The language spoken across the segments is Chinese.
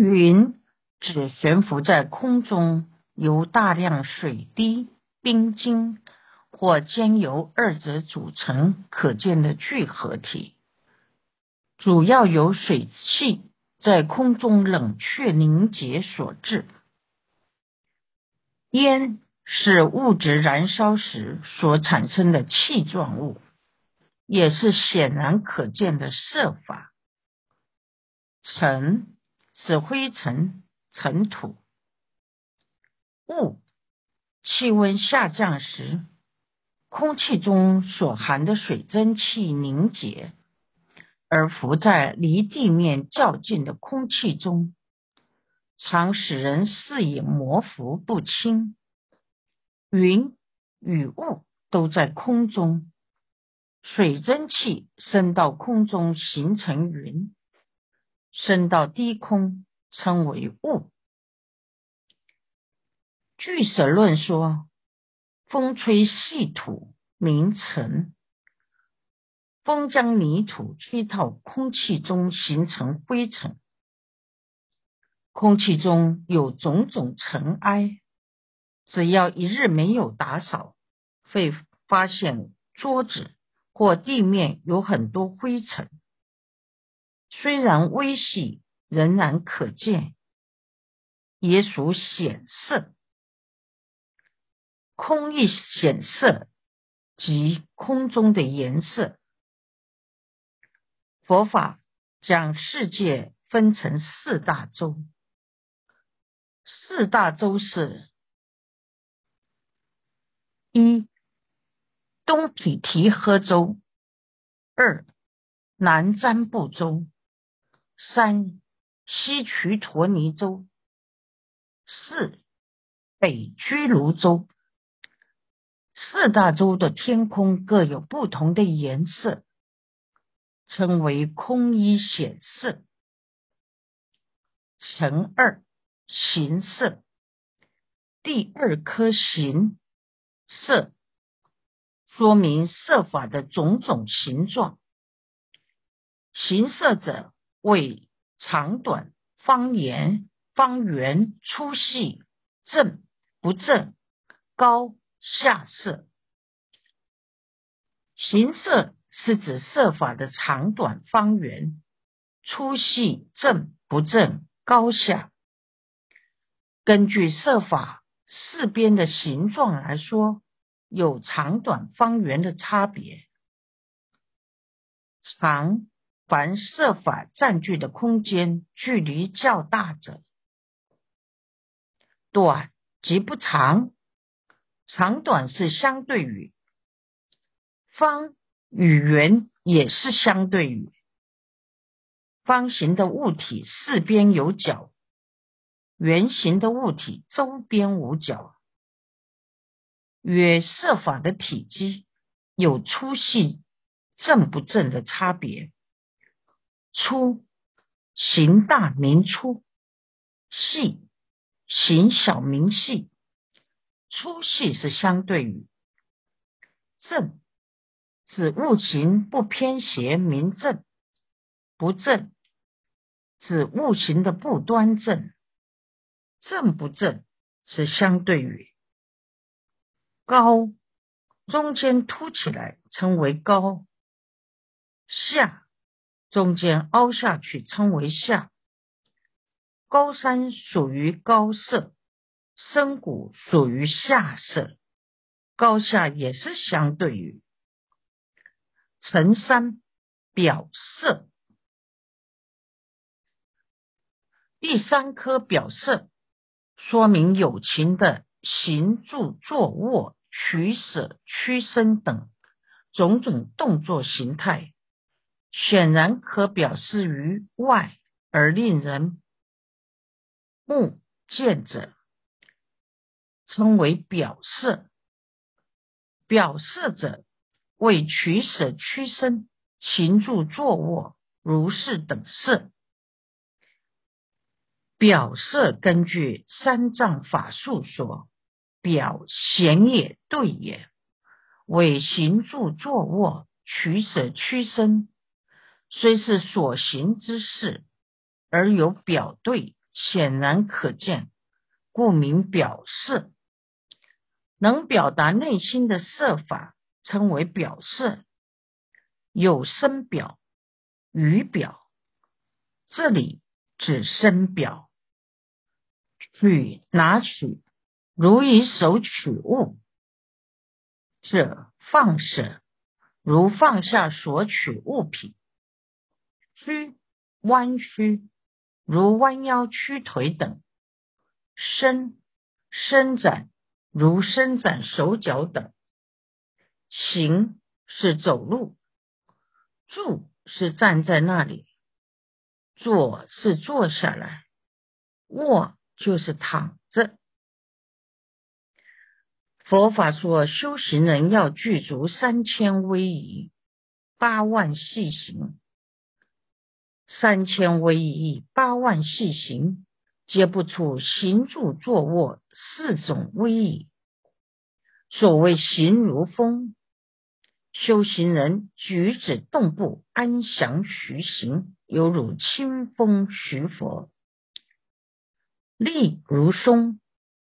云指悬浮在空中，由大量水滴、冰晶或兼由二者组成可见的聚合体，主要由水汽在空中冷却凝结所致。烟是物质燃烧时所产生的气状物，也是显然可见的色法。尘。是灰尘、尘土、雾。气温下降时，空气中所含的水蒸气凝结，而浮在离地面较近的空气中，常使人视野模糊不清。云与雾都在空中，水蒸气升到空中形成云。升到低空称为雾。据舍论说，风吹细土名尘，风将泥土吹到空气中形成灰尘。空气中有种种尘埃，只要一日没有打扫，会发现桌子或地面有很多灰尘。虽然微细，仍然可见，也属显色。空亦显色，即空中的颜色。佛法将世界分成四大洲，四大洲是：一、东毗提诃洲；二、南瞻部洲。三西瞿陀尼洲，四北居卢洲，四大洲的天空各有不同的颜色，称为空一显色。乘二形色，第二颗形色，说明色法的种种形状。形色者。为长短、方圆、方圆、粗细、正不正、高下色。形色是指色法的长短、方圆、粗细、正不正、高下。根据色法四边的形状来说，有长短、方圆的差别。长。凡设法占据的空间距离较大者，短即不长，长短是相对语。方与圆也是相对语。方形的物体四边有角，圆形的物体周边无角。约设法的体积有粗细正不正的差别。粗形大名粗，细形小名细。粗细是相对于。正指物形不偏斜名正，不正指物形的不端正。正不正是相对于。高中间凸起来称为高。下。中间凹下去称为下，高山属于高色，深谷属于下色，高下也是相对于。成山表色，第三颗表色，说明有情的行住坐卧、取舍、屈伸等种种动作形态。显然可表示于外而令人目见者，称为表色。表色者为取舍、屈伸、行住坐卧、如是等色。表色根据三藏法术说：表显也，对也，为行住坐卧、取舍、屈伸。虽是所行之事，而有表对显然可见，故名表色。能表达内心的设法，称为表色。有声表、语表，这里指声表。取拿取，如以手取物，者放舍，如放下所取物品。屈弯曲，如弯腰屈腿等；伸伸展，如伸展手脚等；行是走路；住是站在那里；坐是坐下来；卧就是躺着。佛法说，修行人要具足三千威仪，八万细行。三千威仪，八万细行，皆不出行住坐卧四种威仪。所谓行如风，修行人举止动步安详徐行，犹如清风徐佛；立如松，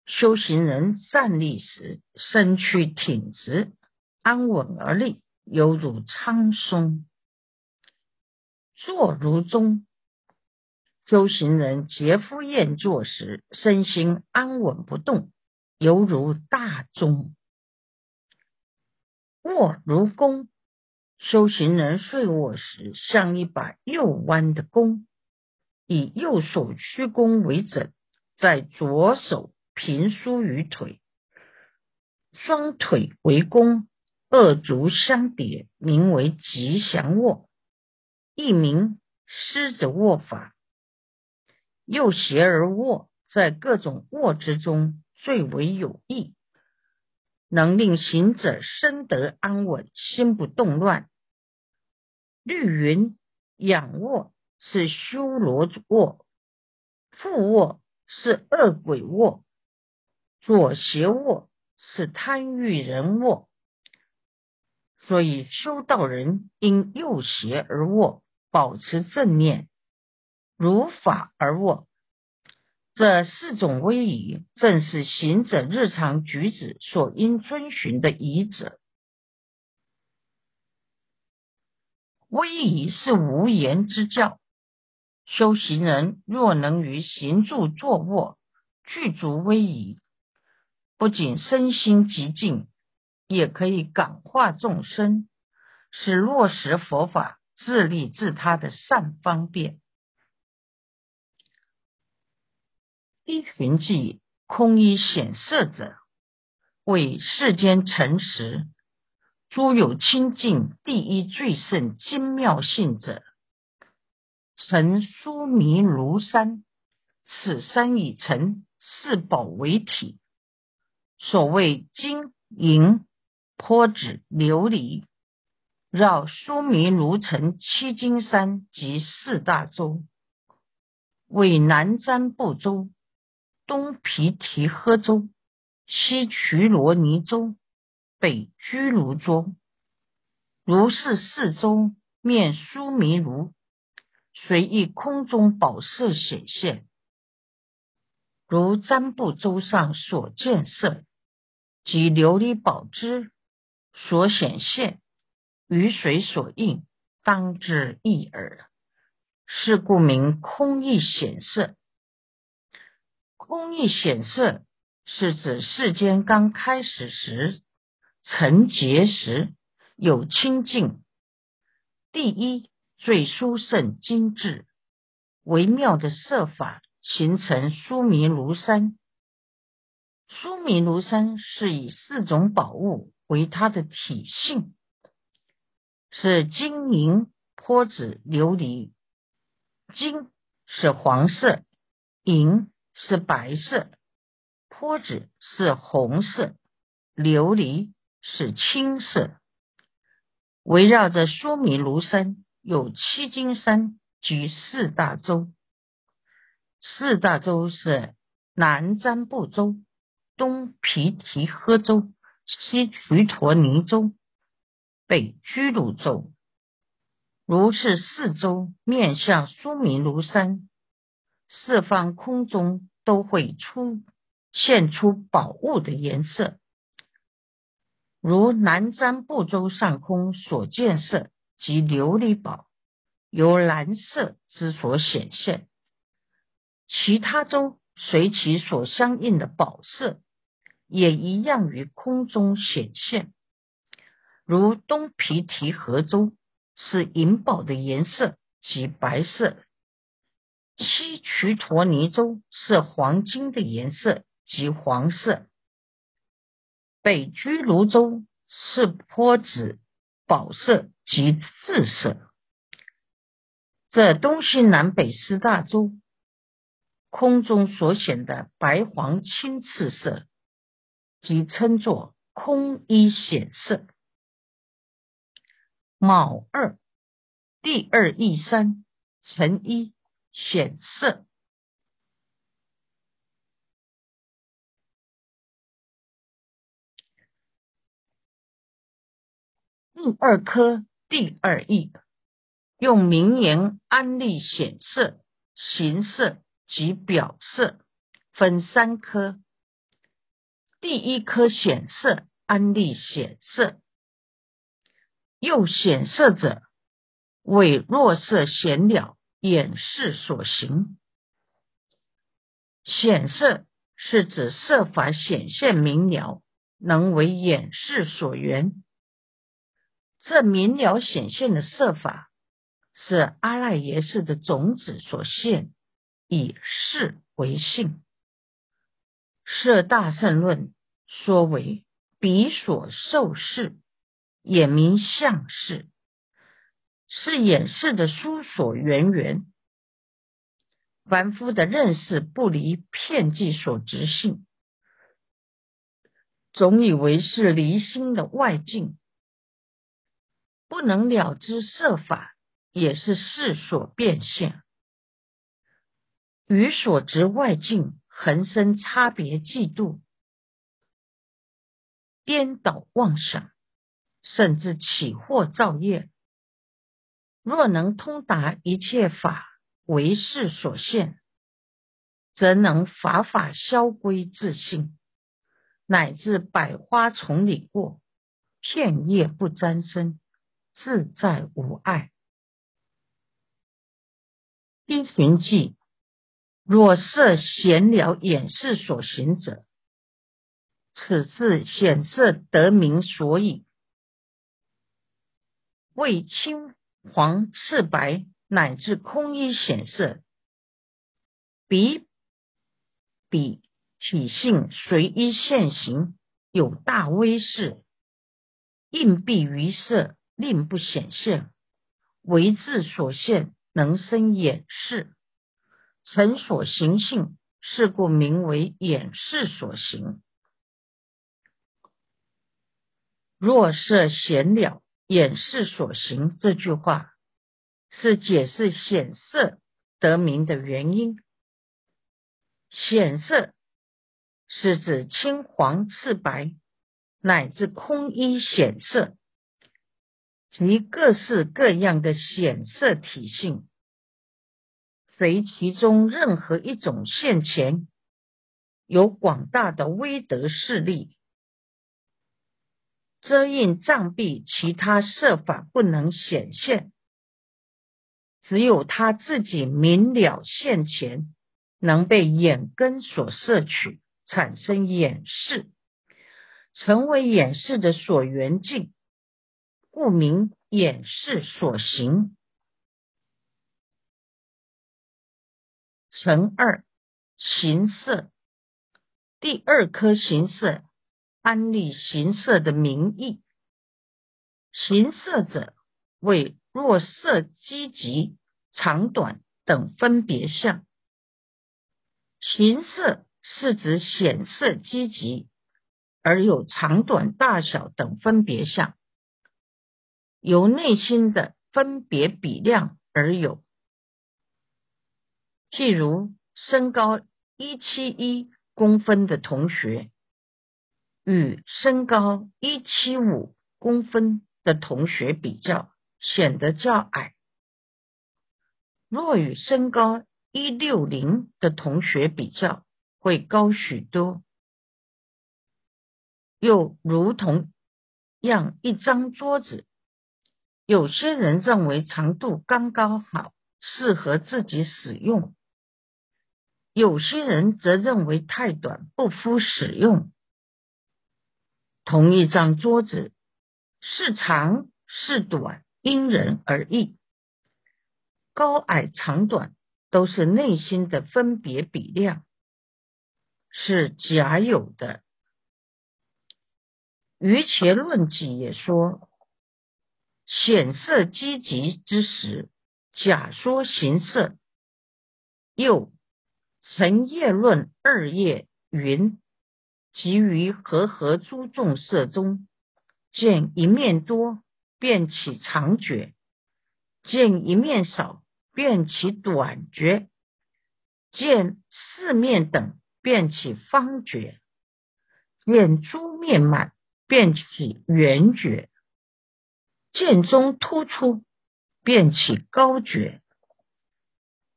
修行人站立时身躯挺直，安稳而立，犹如苍松。坐如钟，修行人结夫宴坐时，身心安稳不动，犹如大钟；卧如弓，修行人睡卧时，像一把右弯的弓，以右手屈弓为枕，在左手平舒于腿，双腿为弓，二足相叠，名为吉祥卧。一名狮子卧法，右斜而卧，在各种卧之中最为有益，能令行者身得安稳，心不动乱。绿云仰卧是修罗卧，负卧是恶鬼卧，左斜卧是贪欲人卧，所以修道人应右斜而卧。保持正念，如法而卧，这四种威仪，正是行者日常举止所应遵循的仪者。威仪是无言之教，修行人若能于行住坐卧具足威仪，不仅身心极静，也可以感化众生，使落实佛法。自利自他的善方便，依循记空一显色者，为世间诚实诸有清净第一最胜精妙性者，成疏弥如山，此山已成四宝为体，所谓金银坡指琉璃。绕苏弥卢城七金山及四大洲，为南瞻部洲、东毗提诃洲、西瞿罗尼洲、北居卢洲。如是四洲面苏弥卢，随意空中宝色显现，如瞻部洲上所见色，及琉璃宝之所显现。与水所应，当之一耳。是故名空意显色。空意显色是指世间刚开始时，成结时有清净，第一最殊胜精致微妙的色法，形成疏弥如山。疏弥如山是以四种宝物为它的体性。是金银泼子琉璃，金是黄色，银是白色，泼子是红色，琉璃是青色。围绕着苏米卢山有七金山及四大洲，四大洲是南瞻部洲、东毗提诃洲、西瞿陀尼州。北居鲁州，如是四周面向苏弥庐山，四方空中都会出现出宝物的颜色，如南瞻部洲上空所见色及琉璃宝，由蓝色之所显现；其他洲随其所相应的宝色，也一样于空中显现。如东皮提河州是银宝的颜色及白色，西瞿陀尼州是黄金的颜色及黄色，北居卢州是坡紫宝色及赤色。这东西南北四大洲空中所显的白黄青赤色，即称作空一显色。卯二，第二义三，乘一显色。第二科第二义，用名言安利显色、形色及表色，分三科。第一颗显色安利显色。又显色者，为弱色显了眼视所行。显色是指色法显现明了，能为眼视所缘。这明了显现的色法，是阿赖耶识的种子所现，以视为性。摄大圣论说为彼所受事，也名相事，是眼视的书所缘缘。凡夫的认识不离片计所执性，总以为是离心的外境，不能了知设法也是事所变现，与所执外境恒生差别嫉妒，颠倒妄想。甚至起惑造业。若能通达一切法为事所现，则能法法消归自性，乃至百花丛里过，片叶不沾身，自在无碍。一寻记：若色显了眼视所行者，此次显色得名所以。为青黄赤白乃至空衣显色，比比体性随一现行，有大威势，应蔽于色，令不显现，为自所现，能生眼视，成所行性，是故名为眼视所行。若色显了。眼视所行这句话是解释显色得名的原因。显色是指青黄赤白乃至空一显色及各式各样的显色体性，随其中任何一种现前，有广大的威德势力。遮印障蔽，其他设法不能显现，只有他自己明了现前，能被眼根所摄取，产生眼视，成为眼视的所缘境，故名眼视所行。乘二形色，第二颗形色。安利形色的名义，形色者为若色积极、长短等分别相。形色是指显色积极而有长短大小等分别相，由内心的分别比量而有。譬如身高一七一公分的同学。与身高一七五公分的同学比较，显得较矮；若与身高一六零的同学比较会高许多。又如同样一张桌子，有些人认为长度刚刚好，适合自己使用；有些人则认为太短，不敷使用。同一张桌子，是长是短，因人而异。高矮长短都是内心的分别比量，是假有的。于前论记也说，显色积极之时，假说形色。又成业论二页云：即于和合诸众色中，见一面多，便起长觉；见一面少，便起短觉；见四面等，便起方觉；见诸面满。便起圆觉，剑中突出，便起高觉；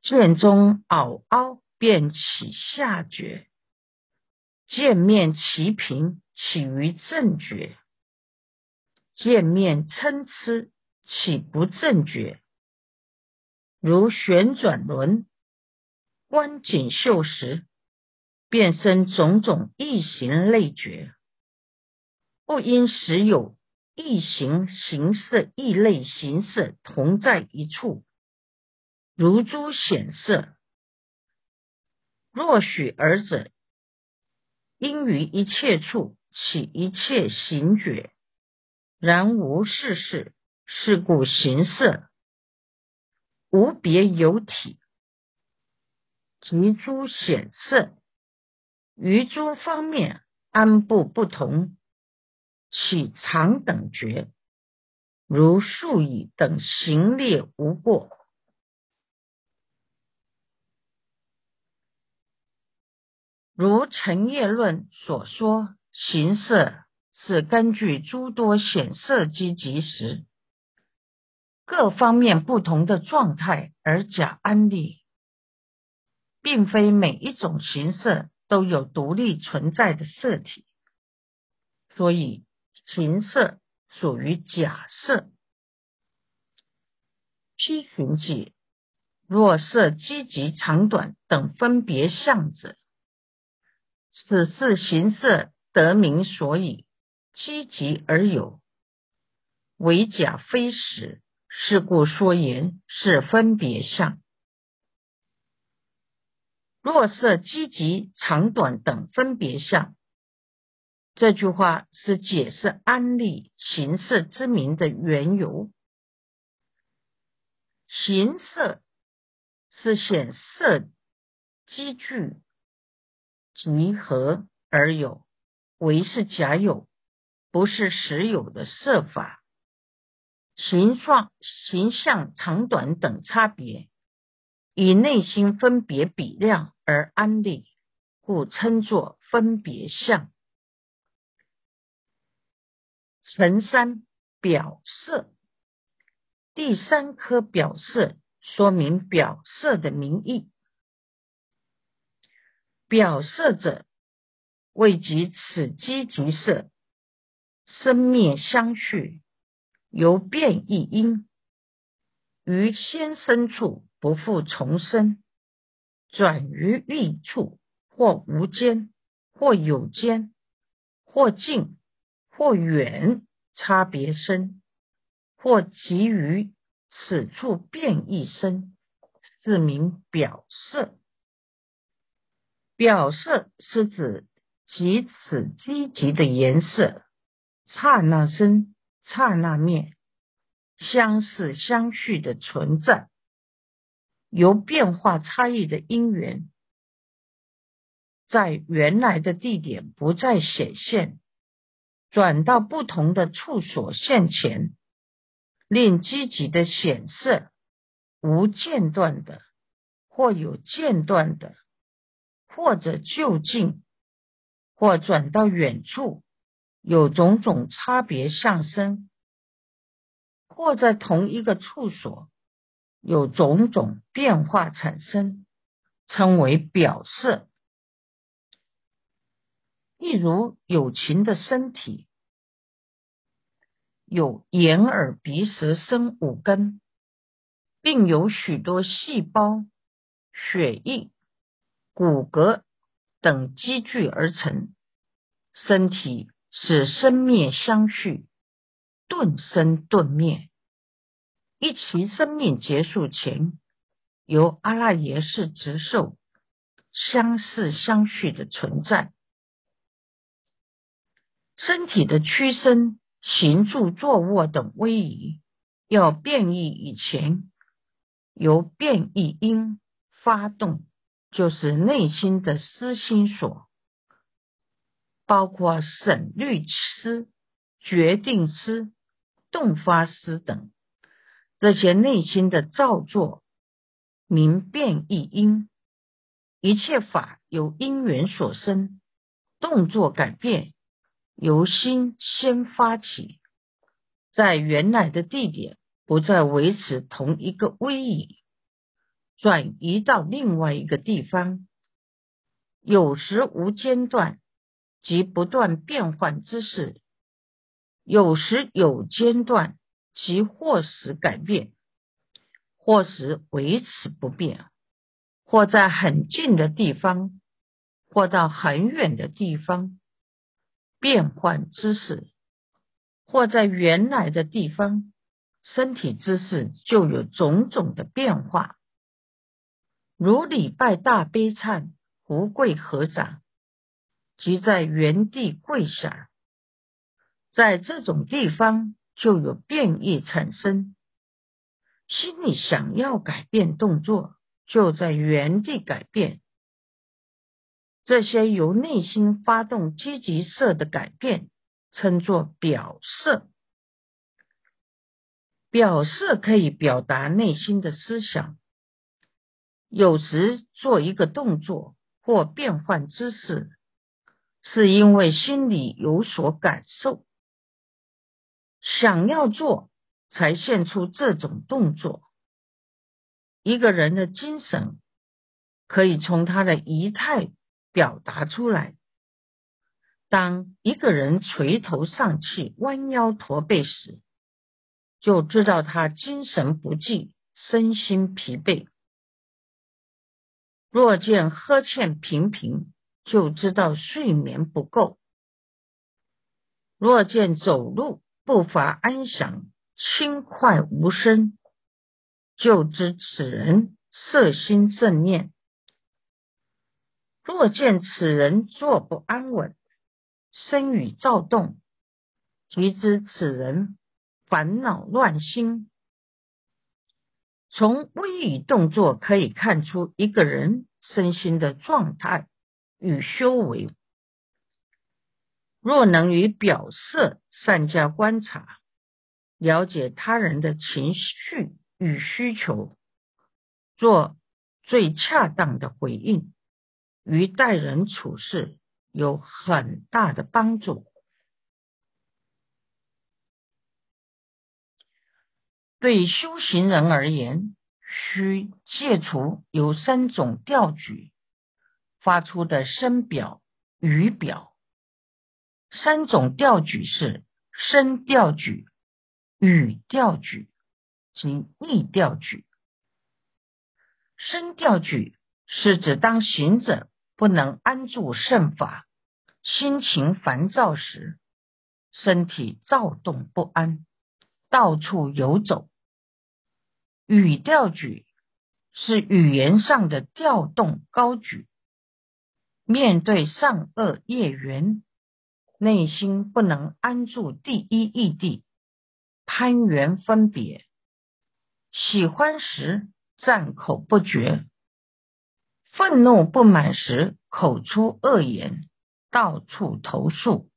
剑中凹凹，便起下觉；见面齐平，起于正觉；见面参差，起不正觉。如旋转轮，观景秀时，便生种种异形类觉。不因时有异形形色异类形色同在一处，如诸显色。若许尔者，因于一切处起一切行觉，然无事事，是故形色无别有体，及诸显色于诸方面安不不同。起长等觉，如数以等行列无过。如陈业论所说，形色是根据诸多显色积极时各方面不同的状态而假安立，并非每一种形色都有独立存在的色体，所以。形色属于假设。批寻记：若设积极长短等分别相者，此是形色得名所以积极而有，为假非实。是故说言是分别相。若设积极长短等分别相。这句话是解释安利形色之名的缘由。形色是显色积聚集合而有，为是假有，不是实有的色法。形状、形象长短等差别，以内心分别比量而安立，故称作分别相。成三表色，第三颗表色说明表色的名义。表色者，谓即此积极色，生灭相续，由变异因，于先生处不复重生，转于欲处，或无间，或有间，或近。或远差别深，或急于此处变异深，是名表色。表色是指即此积极的颜色，刹那生，刹那灭，相似相续的存在，由变化差异的因缘，在原来的地点不再显现。转到不同的处所现前，令积极的显色无间断的，或有间断的，或者就近，或转到远处，有种种差别相生；或在同一个处所有种种变化产生，称为表色。例如有情的身体，有眼、耳、鼻、舌、身五根，并有许多细胞、血液、骨骼等积聚而成。身体是生灭相续，顿生顿灭。一其生命结束前，由阿赖耶识执受，相似相续的存在。身体的屈伸、行住坐卧等位移，要变异以前，由变异因发动，就是内心的私心所，包括审律师、决定师、动发师等这些内心的造作，名变一因。一切法由因缘所生，动作改变。由心先发起，在原来的地点不再维持同一个位移，转移到另外一个地方，有时无间断即不断变换之势；有时有间断即或时改变，或时维持不变，或在很近的地方，或到很远的地方。变换姿势，或在原来的地方，身体姿势就有种种的变化。如礼拜大悲忏、胡跪合掌，即在原地跪下，在这种地方就有变异产生。心里想要改变动作，就在原地改变。这些由内心发动积极色的改变，称作表色。表色可以表达内心的思想。有时做一个动作或变换姿势，是因为心里有所感受，想要做，才现出这种动作。一个人的精神，可以从他的仪态。表达出来。当一个人垂头丧气、弯腰驼背时，就知道他精神不济、身心疲惫；若见呵欠频频，就知道睡眠不够；若见走路步伐安详、轻快无声，就知此人色心正念。若见此人坐不安稳，身语躁动，即知此人烦恼乱心。从微语动作可以看出一个人身心的状态与修为。若能与表色善加观察，了解他人的情绪与需求，做最恰当的回应。于待人处事有很大的帮助。对修行人而言，需戒除有三种调举发出的声表、语表。三种调举是声调举、语调举及意调举。声调举是指当行者。不能安住圣法，心情烦躁时，身体躁动不安，到处游走。语调举是语言上的调动高举，面对善恶业缘，内心不能安住第一义地，攀缘分别，喜欢时赞口不绝。愤怒不满时，口出恶言，到处投诉。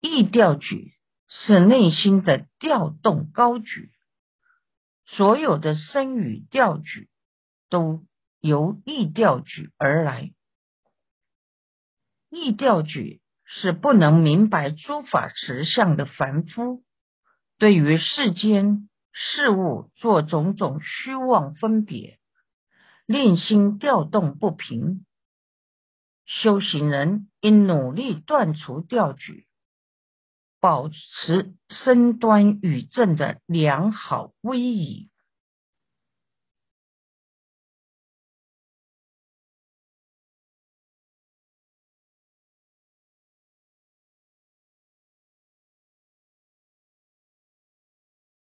意调举是内心的调动高举，所有的声语调举都由意调举而来。意调举是不能明白诸法实相的凡夫，对于世间事物做种种虚妄分别。令心调动不平。修行人应努力断除调举，保持身端与正的良好威仪。